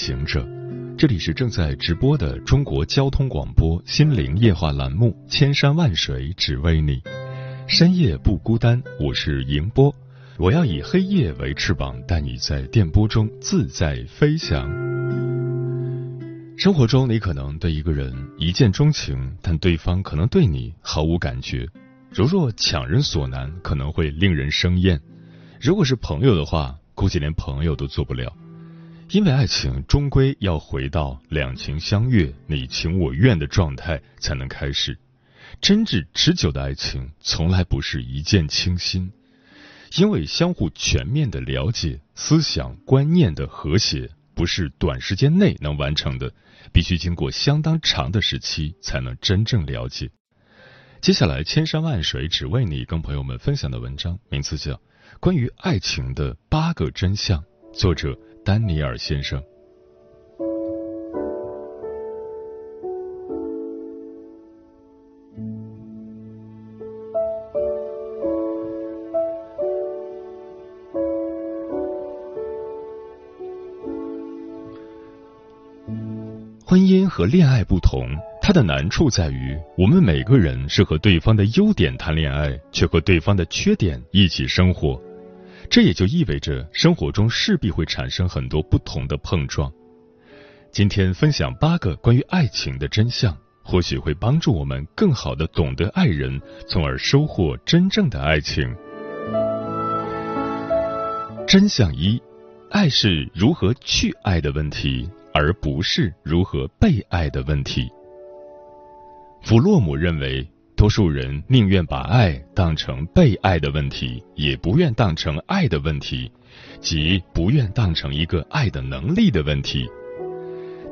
行者，这里是正在直播的中国交通广播心灵夜话栏目《千山万水只为你》，深夜不孤单，我是迎波，我要以黑夜为翅膀，带你在电波中自在飞翔。生活中，你可能对一个人一见钟情，但对方可能对你毫无感觉。如若强人所难，可能会令人生厌；如果是朋友的话，估计连朋友都做不了。因为爱情终归要回到两情相悦、你情我愿的状态才能开始。真挚持久的爱情从来不是一见倾心，因为相互全面的了解、思想观念的和谐不是短时间内能完成的，必须经过相当长的时期才能真正了解。接下来，千山万水只为你，跟朋友们分享的文章名字叫《关于爱情的八个真相》，作者。丹尼尔先生，婚姻和恋爱不同，它的难处在于，我们每个人是和对方的优点谈恋爱，却和对方的缺点一起生活。这也就意味着，生活中势必会产生很多不同的碰撞。今天分享八个关于爱情的真相，或许会帮助我们更好的懂得爱人，从而收获真正的爱情。真相一：爱是如何去爱的问题，而不是如何被爱的问题。弗洛姆认为。多数人宁愿把爱当成被爱的问题，也不愿当成爱的问题，即不愿当成一个爱的能力的问题。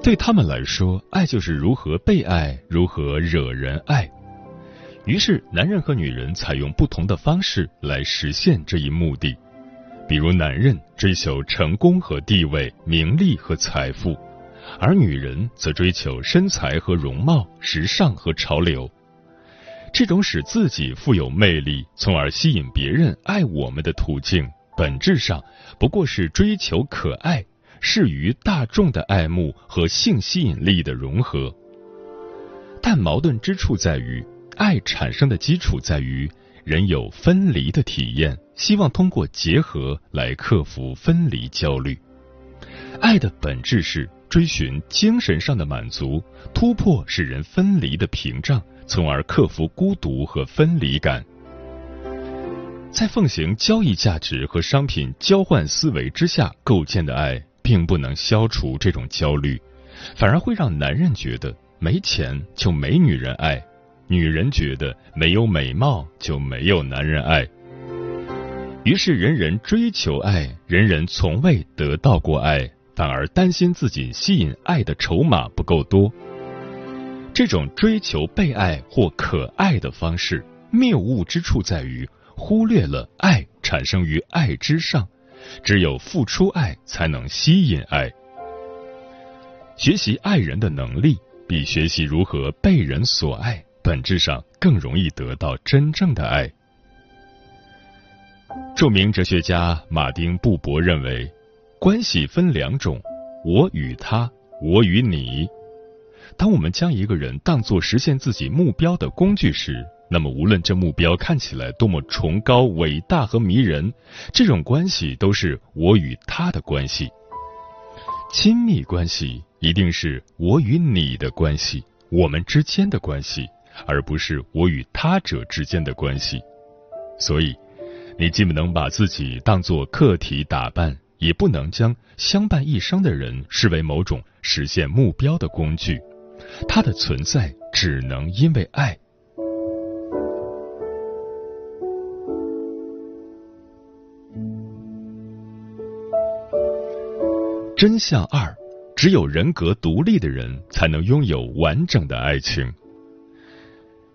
对他们来说，爱就是如何被爱，如何惹人爱。于是，男人和女人采用不同的方式来实现这一目的。比如，男人追求成功和地位、名利和财富，而女人则追求身材和容貌、时尚和潮流。这种使自己富有魅力，从而吸引别人爱我们的途径，本质上不过是追求可爱、适于大众的爱慕和性吸引力的融合。但矛盾之处在于，爱产生的基础在于人有分离的体验，希望通过结合来克服分离焦虑。爱的本质是追寻精神上的满足，突破使人分离的屏障。从而克服孤独和分离感。在奉行交易价值和商品交换思维之下构建的爱，并不能消除这种焦虑，反而会让男人觉得没钱就没女人爱，女人觉得没有美貌就没有男人爱。于是，人人追求爱，人人从未得到过爱，反而担心自己吸引爱的筹码不够多。这种追求被爱或可爱的方式，谬误之处在于忽略了爱产生于爱之上，只有付出爱才能吸引爱。学习爱人的能力，比学习如何被人所爱，本质上更容易得到真正的爱。著名哲学家马丁·布伯认为，关系分两种：我与他，我与你。当我们将一个人当作实现自己目标的工具时，那么无论这目标看起来多么崇高、伟大和迷人，这种关系都是我与他的关系。亲密关系一定是我与你的关系，我们之间的关系，而不是我与他者之间的关系。所以，你既不能把自己当作客体打扮，也不能将相伴一生的人视为某种实现目标的工具。它的存在只能因为爱。真相二：只有人格独立的人才能拥有完整的爱情。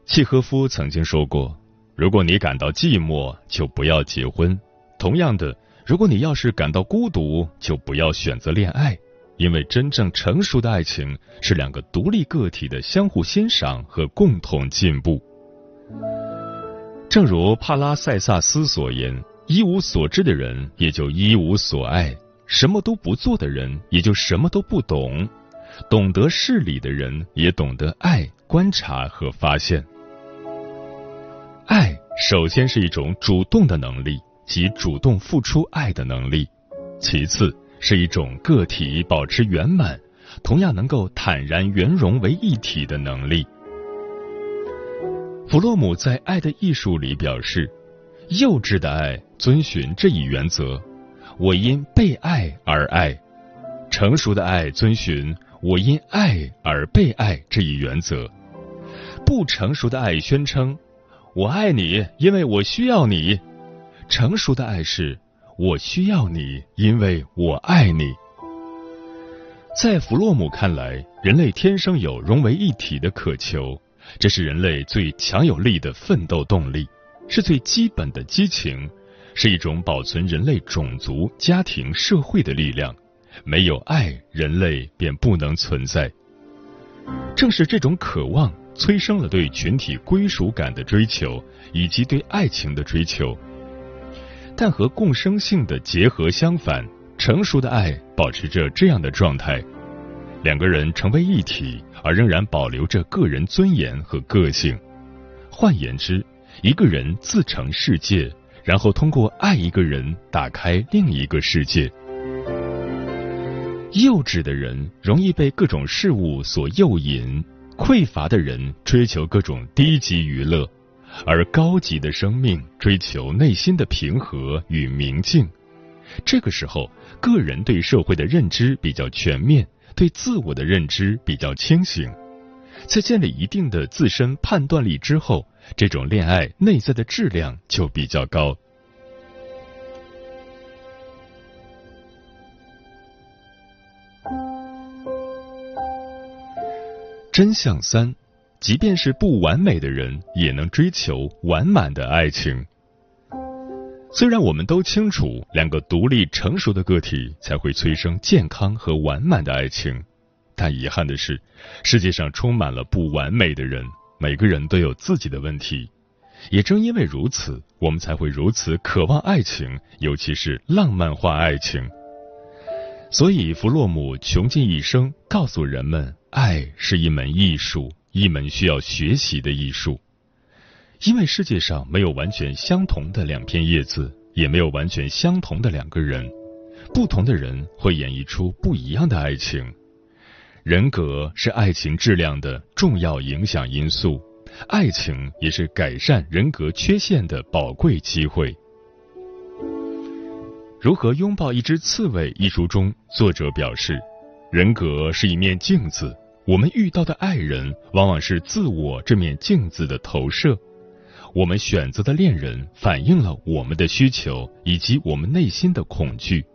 契诃夫曾经说过：“如果你感到寂寞，就不要结婚；同样的，如果你要是感到孤独，就不要选择恋爱。因为真正成熟的爱情是两个独立个体的相互欣赏和共同进步。”正如帕拉塞萨斯所言：“一无所知的人也就一无所爱，什么都不做的人也就什么都不懂。懂得事理的人也懂得爱、观察和发现。”爱首先是一种主动的能力，即主动付出爱的能力；其次是一种个体保持圆满，同样能够坦然圆融为一体的能力。弗洛姆在《爱的艺术》里表示，幼稚的爱遵循这一原则：我因被爱而爱；成熟的爱遵循我因爱而被爱这一原则；不成熟的爱宣称。我爱你，因为我需要你。成熟的爱是，我需要你，因为我爱你。在弗洛姆看来，人类天生有融为一体的渴求，这是人类最强有力的奋斗动力，是最基本的激情，是一种保存人类种族、家庭、社会的力量。没有爱，人类便不能存在。正是这种渴望。催生了对群体归属感的追求，以及对爱情的追求。但和共生性的结合相反，成熟的爱保持着这样的状态：两个人成为一体，而仍然保留着个人尊严和个性。换言之，一个人自成世界，然后通过爱一个人打开另一个世界。幼稚的人容易被各种事物所诱引。匮乏的人追求各种低级娱乐，而高级的生命追求内心的平和与明净。这个时候，个人对社会的认知比较全面，对自我的认知比较清醒。在建立一定的自身判断力之后，这种恋爱内在的质量就比较高。真相三，即便是不完美的人，也能追求完满的爱情。虽然我们都清楚，两个独立成熟的个体才会催生健康和完满的爱情，但遗憾的是，世界上充满了不完美的人，每个人都有自己的问题。也正因为如此，我们才会如此渴望爱情，尤其是浪漫化爱情。所以，弗洛姆穷尽一生告诉人们。爱是一门艺术，一门需要学习的艺术。因为世界上没有完全相同的两片叶子，也没有完全相同的两个人。不同的人会演绎出不一样的爱情。人格是爱情质量的重要影响因素，爱情也是改善人格缺陷的宝贵机会。如何拥抱一只刺猬？一书中，作者表示，人格是一面镜子。我们遇到的爱人，往往是自我这面镜子的投射。我们选择的恋人，反映了我们的需求以及我们内心的恐惧。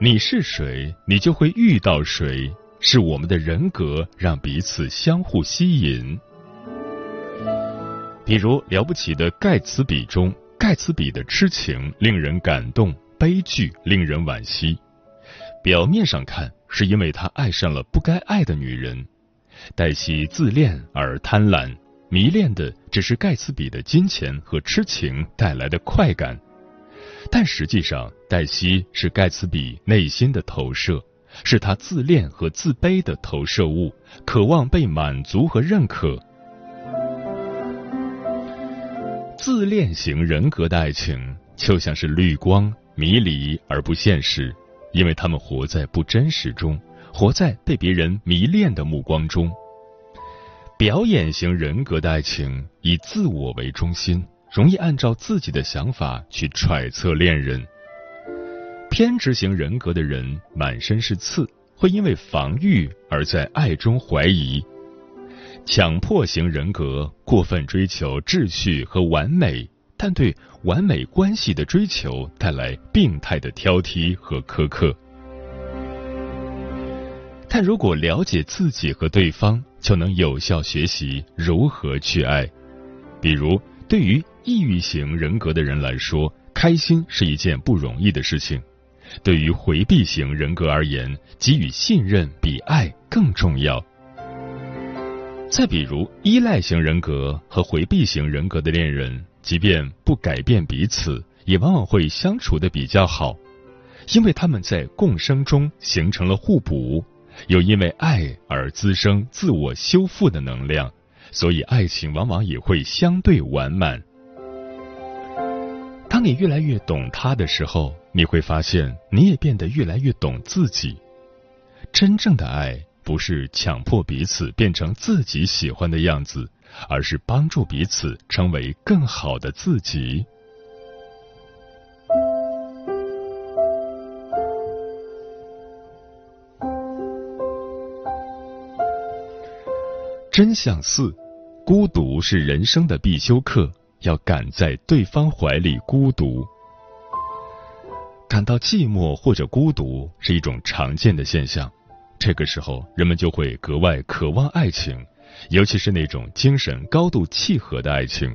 你是谁，你就会遇到谁。是我们的人格让彼此相互吸引。比如《了不起的盖茨比》中，盖茨比的痴情令人感动，悲剧令人惋惜。表面上看。是因为他爱上了不该爱的女人，黛西自恋而贪婪，迷恋的只是盖茨比的金钱和痴情带来的快感，但实际上，黛西是盖茨比内心的投射，是他自恋和自卑的投射物，渴望被满足和认可。自恋型人格的爱情就像是绿光，迷离而不现实。因为他们活在不真实中，活在被别人迷恋的目光中。表演型人格的爱情以自我为中心，容易按照自己的想法去揣测恋人。偏执型人格的人满身是刺，会因为防御而在爱中怀疑。强迫型人格过分追求秩序和完美。但对完美关系的追求带来病态的挑剔和苛刻。但如果了解自己和对方，就能有效学习如何去爱。比如，对于抑郁型人格的人来说，开心是一件不容易的事情；对于回避型人格而言，给予信任比爱更重要。再比如，依赖型人格和回避型人格的恋人，即便不改变彼此，也往往会相处的比较好，因为他们在共生中形成了互补。又因为爱而滋生自我修复的能量，所以爱情往往也会相对完满。当你越来越懂他的时候，你会发现你也变得越来越懂自己。真正的爱不是强迫彼此变成自己喜欢的样子，而是帮助彼此成为更好的自己。真相四：孤独是人生的必修课，要赶在对方怀里孤独。感到寂寞或者孤独是一种常见的现象，这个时候人们就会格外渴望爱情，尤其是那种精神高度契合的爱情。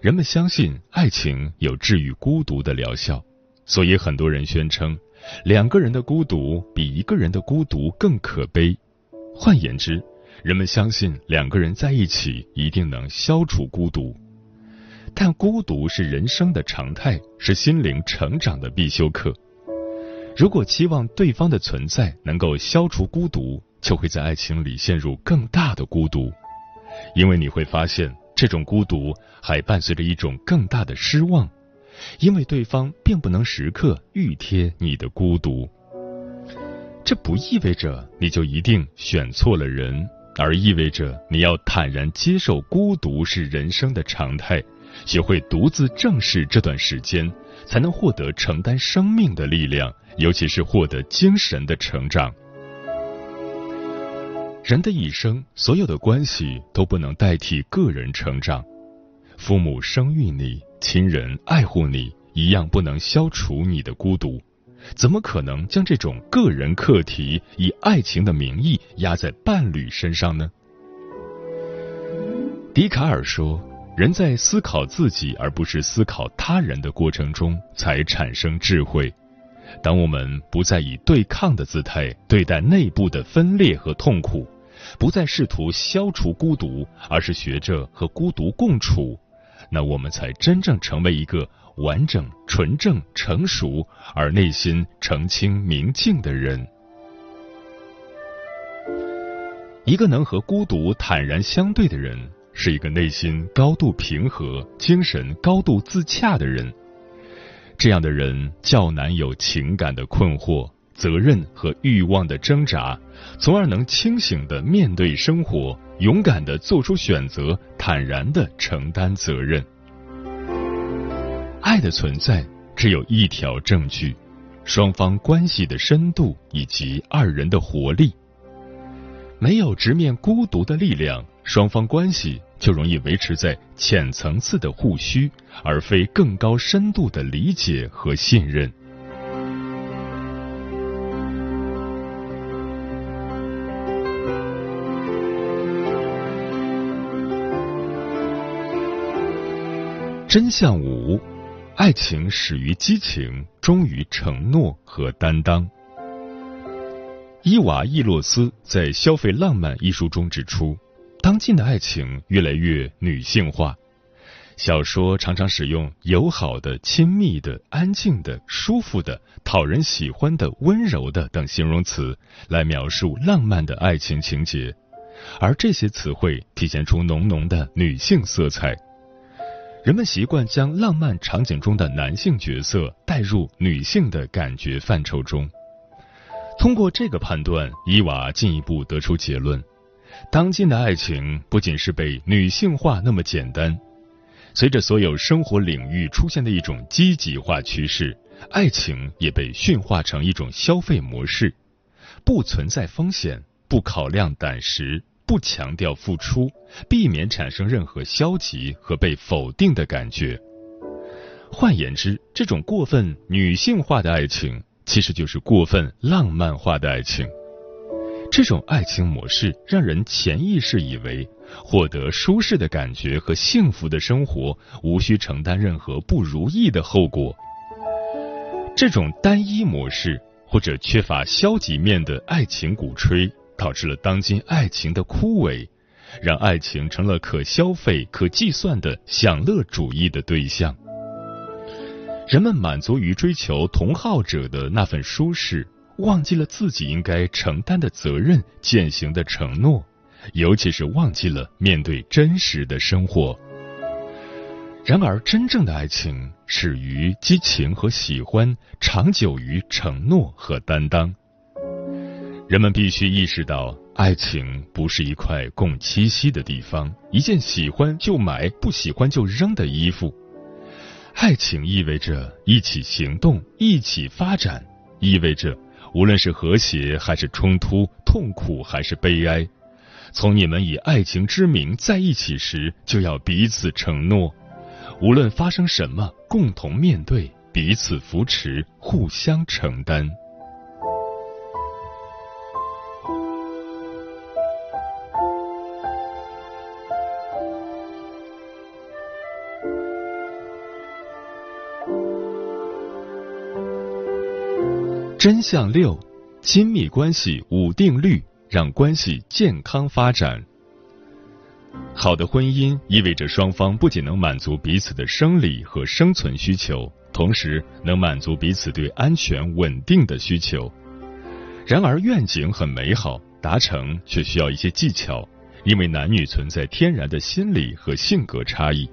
人们相信爱情有治愈孤独的疗效，所以很多人宣称，两个人的孤独比一个人的孤独更可悲。换言之，人们相信两个人在一起一定能消除孤独，但孤独是人生的常态，是心灵成长的必修课。如果期望对方的存在能够消除孤独，就会在爱情里陷入更大的孤独，因为你会发现这种孤独还伴随着一种更大的失望，因为对方并不能时刻熨贴你的孤独。这不意味着你就一定选错了人。而意味着你要坦然接受孤独是人生的常态，学会独自正视这段时间，才能获得承担生命的力量，尤其是获得精神的成长。人的一生，所有的关系都不能代替个人成长。父母生育你，亲人爱护你，一样不能消除你的孤独。怎么可能将这种个人课题以爱情的名义压在伴侣身上呢？笛卡尔说：“人在思考自己而不是思考他人的过程中，才产生智慧。当我们不再以对抗的姿态对待内部的分裂和痛苦，不再试图消除孤独，而是学着和孤独共处，那我们才真正成为一个。”完整、纯正、成熟，而内心澄清明净的人，一个能和孤独坦然相对的人，是一个内心高度平和、精神高度自洽的人。这样的人较难有情感的困惑、责任和欲望的挣扎，从而能清醒的面对生活，勇敢的做出选择，坦然的承担责任。爱的存在只有一条证据：双方关系的深度以及二人的活力。没有直面孤独的力量，双方关系就容易维持在浅层次的互需，而非更高深度的理解和信任。真相五。爱情始于激情，终于承诺和担当。伊娃·伊洛斯在《消费浪漫》一书中指出，当今的爱情越来越女性化，小说常常使用友好的、亲密的、安静的、舒服的、讨人喜欢的、温柔的等形容词来描述浪漫的爱情情节，而这些词汇体现出浓浓的女性色彩。人们习惯将浪漫场景中的男性角色带入女性的感觉范畴中。通过这个判断，伊娃进一步得出结论：当今的爱情不仅是被女性化那么简单，随着所有生活领域出现的一种积极化趋势，爱情也被驯化成一种消费模式，不存在风险，不考量胆识。不强调付出，避免产生任何消极和被否定的感觉。换言之，这种过分女性化的爱情，其实就是过分浪漫化的爱情。这种爱情模式让人潜意识以为，获得舒适的感觉和幸福的生活，无需承担任何不如意的后果。这种单一模式或者缺乏消极面的爱情鼓吹，导致了当今爱情的枯萎，让爱情成了可消费、可计算的享乐主义的对象。人们满足于追求同好者的那份舒适。忘记了自己应该承担的责任，践行的承诺，尤其是忘记了面对真实的生活。然而，真正的爱情始于激情和喜欢，长久于承诺和担当。人们必须意识到，爱情不是一块供栖息的地方，一件喜欢就买、不喜欢就扔的衣服。爱情意味着一起行动，一起发展，意味着。无论是和谐还是冲突，痛苦还是悲哀，从你们以爱情之名在一起时，就要彼此承诺，无论发生什么，共同面对，彼此扶持，互相承担。真相六：亲密关系五定律，让关系健康发展。好的婚姻意味着双方不仅能满足彼此的生理和生存需求，同时能满足彼此对安全稳定的需求。然而，愿景很美好，达成却需要一些技巧，因为男女存在天然的心理和性格差异。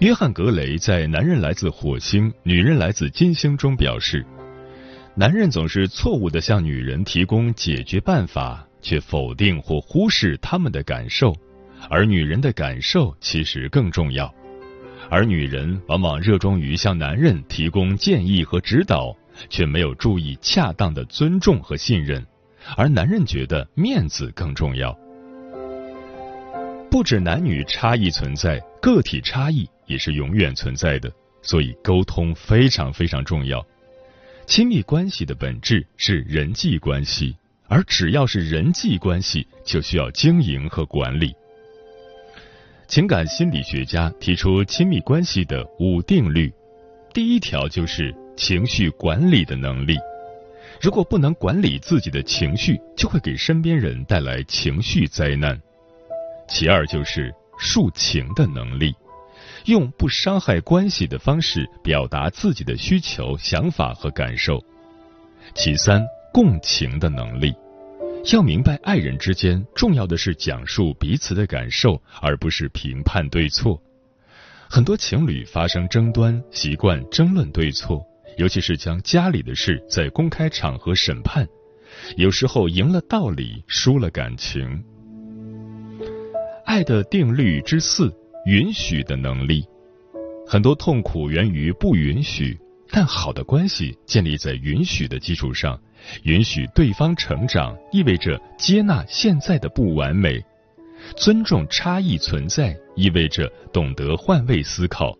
约翰·格雷在《男人来自火星，女人来自金星》中表示。男人总是错误的向女人提供解决办法，却否定或忽视他们的感受，而女人的感受其实更重要。而女人往往热衷于向男人提供建议和指导，却没有注意恰当的尊重和信任，而男人觉得面子更重要。不止男女差异存在，个体差异也是永远存在的，所以沟通非常非常重要。亲密关系的本质是人际关系，而只要是人际关系，就需要经营和管理。情感心理学家提出亲密关系的五定律，第一条就是情绪管理的能力。如果不能管理自己的情绪，就会给身边人带来情绪灾难。其二就是抒情的能力。用不伤害关系的方式表达自己的需求、想法和感受。其三，共情的能力，要明白爱人之间重要的是讲述彼此的感受，而不是评判对错。很多情侣发生争端，习惯争论对错，尤其是将家里的事在公开场合审判，有时候赢了道理，输了感情。爱的定律之四。允许的能力，很多痛苦源于不允许，但好的关系建立在允许的基础上。允许对方成长，意味着接纳现在的不完美；尊重差异存在，意味着懂得换位思考。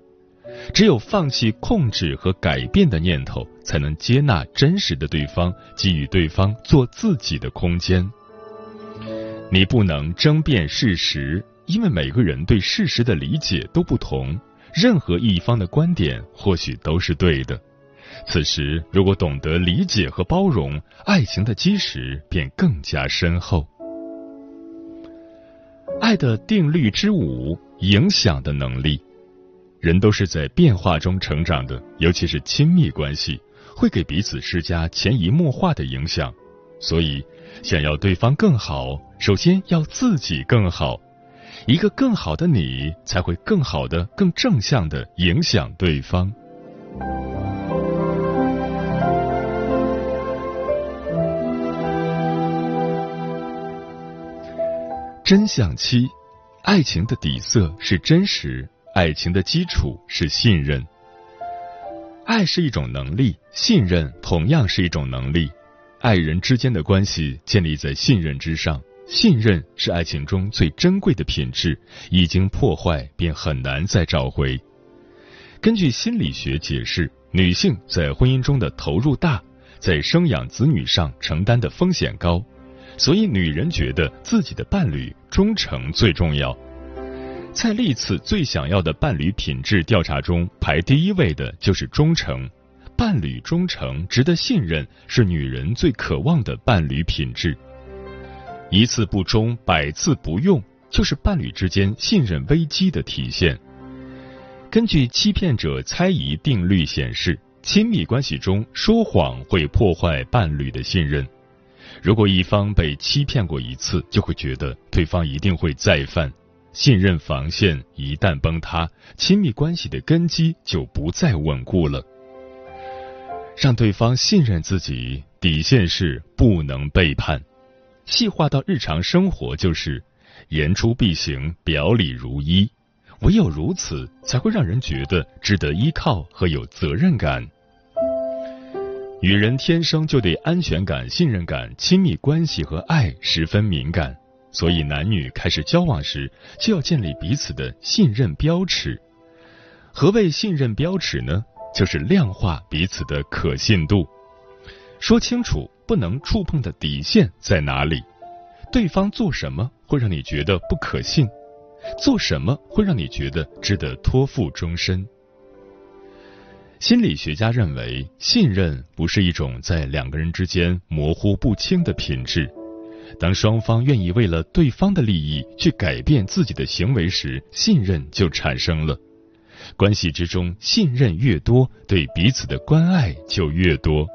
只有放弃控制和改变的念头，才能接纳真实的对方，给予对方做自己的空间。你不能争辩事实。因为每个人对事实的理解都不同，任何一方的观点或许都是对的。此时，如果懂得理解和包容，爱情的基石便更加深厚。爱的定律之五：影响的能力。人都是在变化中成长的，尤其是亲密关系，会给彼此施加潜移默化的影响。所以，想要对方更好，首先要自己更好。一个更好的你，才会更好的、更正向的影响对方。真相七：爱情的底色是真实，爱情的基础是信任。爱是一种能力，信任同样是一种能力。爱人之间的关系建立在信任之上。信任是爱情中最珍贵的品质，一经破坏便很难再找回。根据心理学解释，女性在婚姻中的投入大，在生养子女上承担的风险高，所以女人觉得自己的伴侣忠诚最重要。在历次最想要的伴侣品质调查中，排第一位的就是忠诚。伴侣忠诚、值得信任，是女人最渴望的伴侣品质。一次不忠，百次不用，就是伴侣之间信任危机的体现。根据欺骗者猜疑定律显示，亲密关系中说谎会破坏伴侣的信任。如果一方被欺骗过一次，就会觉得对方一定会再犯，信任防线一旦崩塌，亲密关系的根基就不再稳固了。让对方信任自己，底线是不能背叛。细化到日常生活，就是言出必行，表里如一。唯有如此，才会让人觉得值得依靠和有责任感。女人天生就对安全感、信任感、亲密关系和爱十分敏感，所以男女开始交往时就要建立彼此的信任标尺。何谓信任标尺呢？就是量化彼此的可信度，说清楚不能触碰的底线在哪里，对方做什么会让你觉得不可信，做什么会让你觉得值得托付终身。心理学家认为，信任不是一种在两个人之间模糊不清的品质，当双方愿意为了对方的利益去改变自己的行为时，信任就产生了。关系之中，信任越多，对彼此的关爱就越多。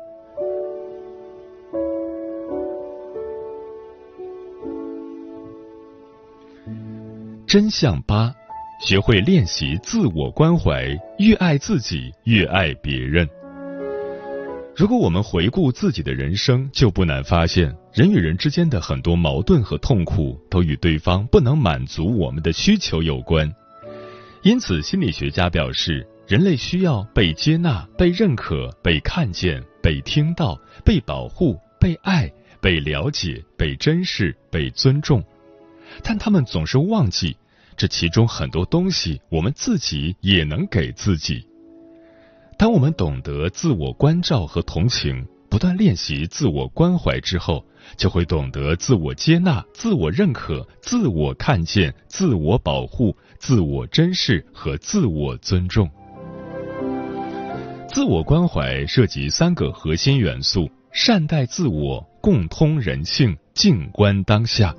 真相八：学会练习自我关怀，越爱自己，越爱别人。如果我们回顾自己的人生，就不难发现，人与人之间的很多矛盾和痛苦，都与对方不能满足我们的需求有关。因此，心理学家表示，人类需要被接纳、被认可、被看见、被听到、被保护、被爱、被了解、被珍视、被尊重。但他们总是忘记，这其中很多东西，我们自己也能给自己。当我们懂得自我关照和同情，不断练习自我关怀之后，就会懂得自我接纳、自我认可、自我看见、自我保护。自我珍视和自我尊重，自我关怀涉及三个核心元素：善待自我、共通人性、静观当下。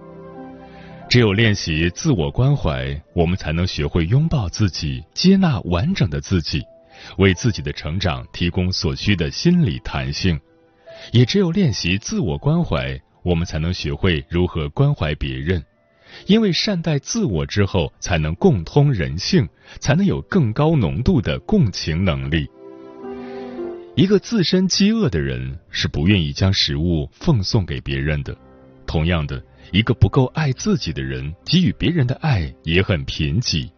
只有练习自我关怀，我们才能学会拥抱自己，接纳完整的自己，为自己的成长提供所需的心理弹性。也只有练习自我关怀，我们才能学会如何关怀别人。因为善待自我之后，才能共通人性，才能有更高浓度的共情能力。一个自身饥饿的人是不愿意将食物奉送给别人的。同样的，一个不够爱自己的人，给予别人的爱也很贫瘠。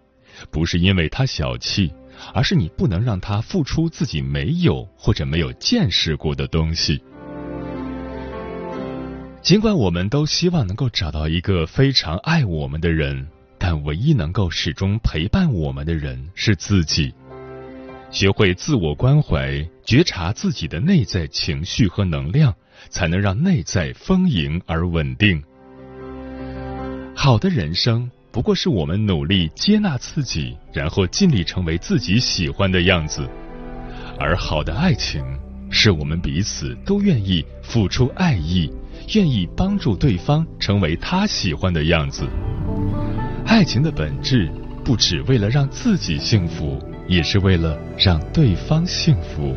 不是因为他小气，而是你不能让他付出自己没有或者没有见识过的东西。尽管我们都希望能够找到一个非常爱我们的人，但唯一能够始终陪伴我们的人是自己。学会自我关怀，觉察自己的内在情绪和能量，才能让内在丰盈而稳定。好的人生不过是我们努力接纳自己，然后尽力成为自己喜欢的样子；而好的爱情，是我们彼此都愿意付出爱意。愿意帮助对方成为他喜欢的样子。爱情的本质不只为了让自己幸福，也是为了让对方幸福。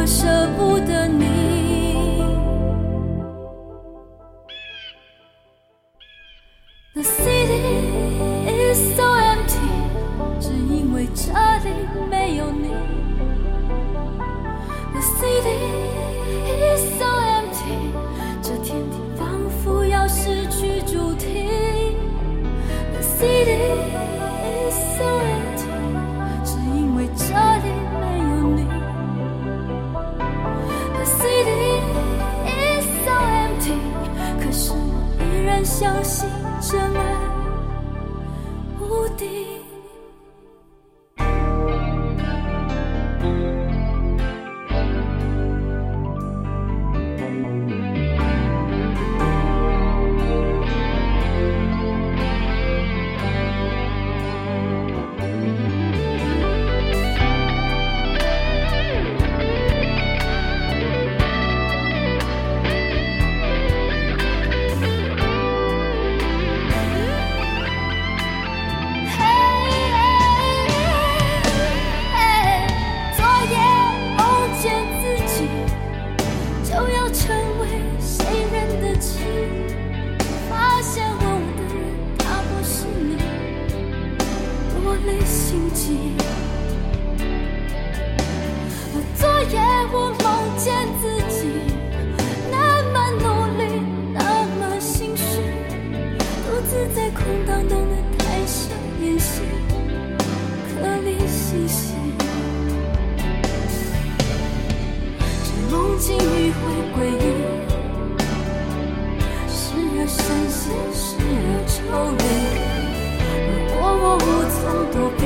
我舍不得你。梦境迂回诡异，是惹神心，是惹愁怨。如果我无从躲避，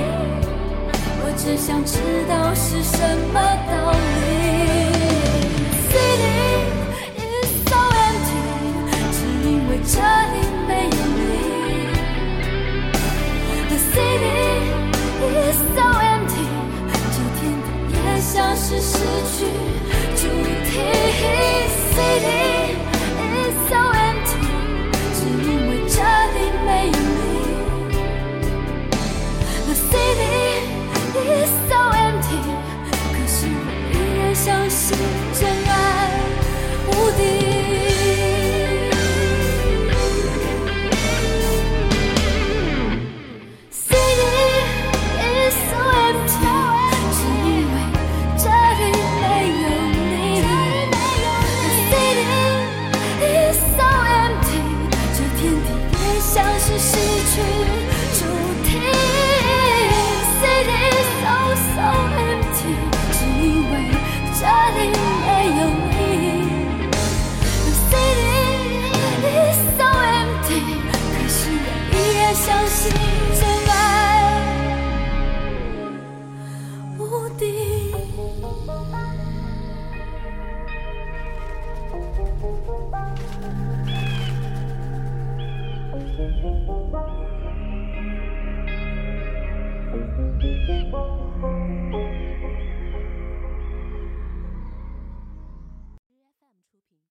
我只想知道是什么道理。City is so empty，只因为这里没有你。The city is so empty，这天空也像是失去。hey, hey, city.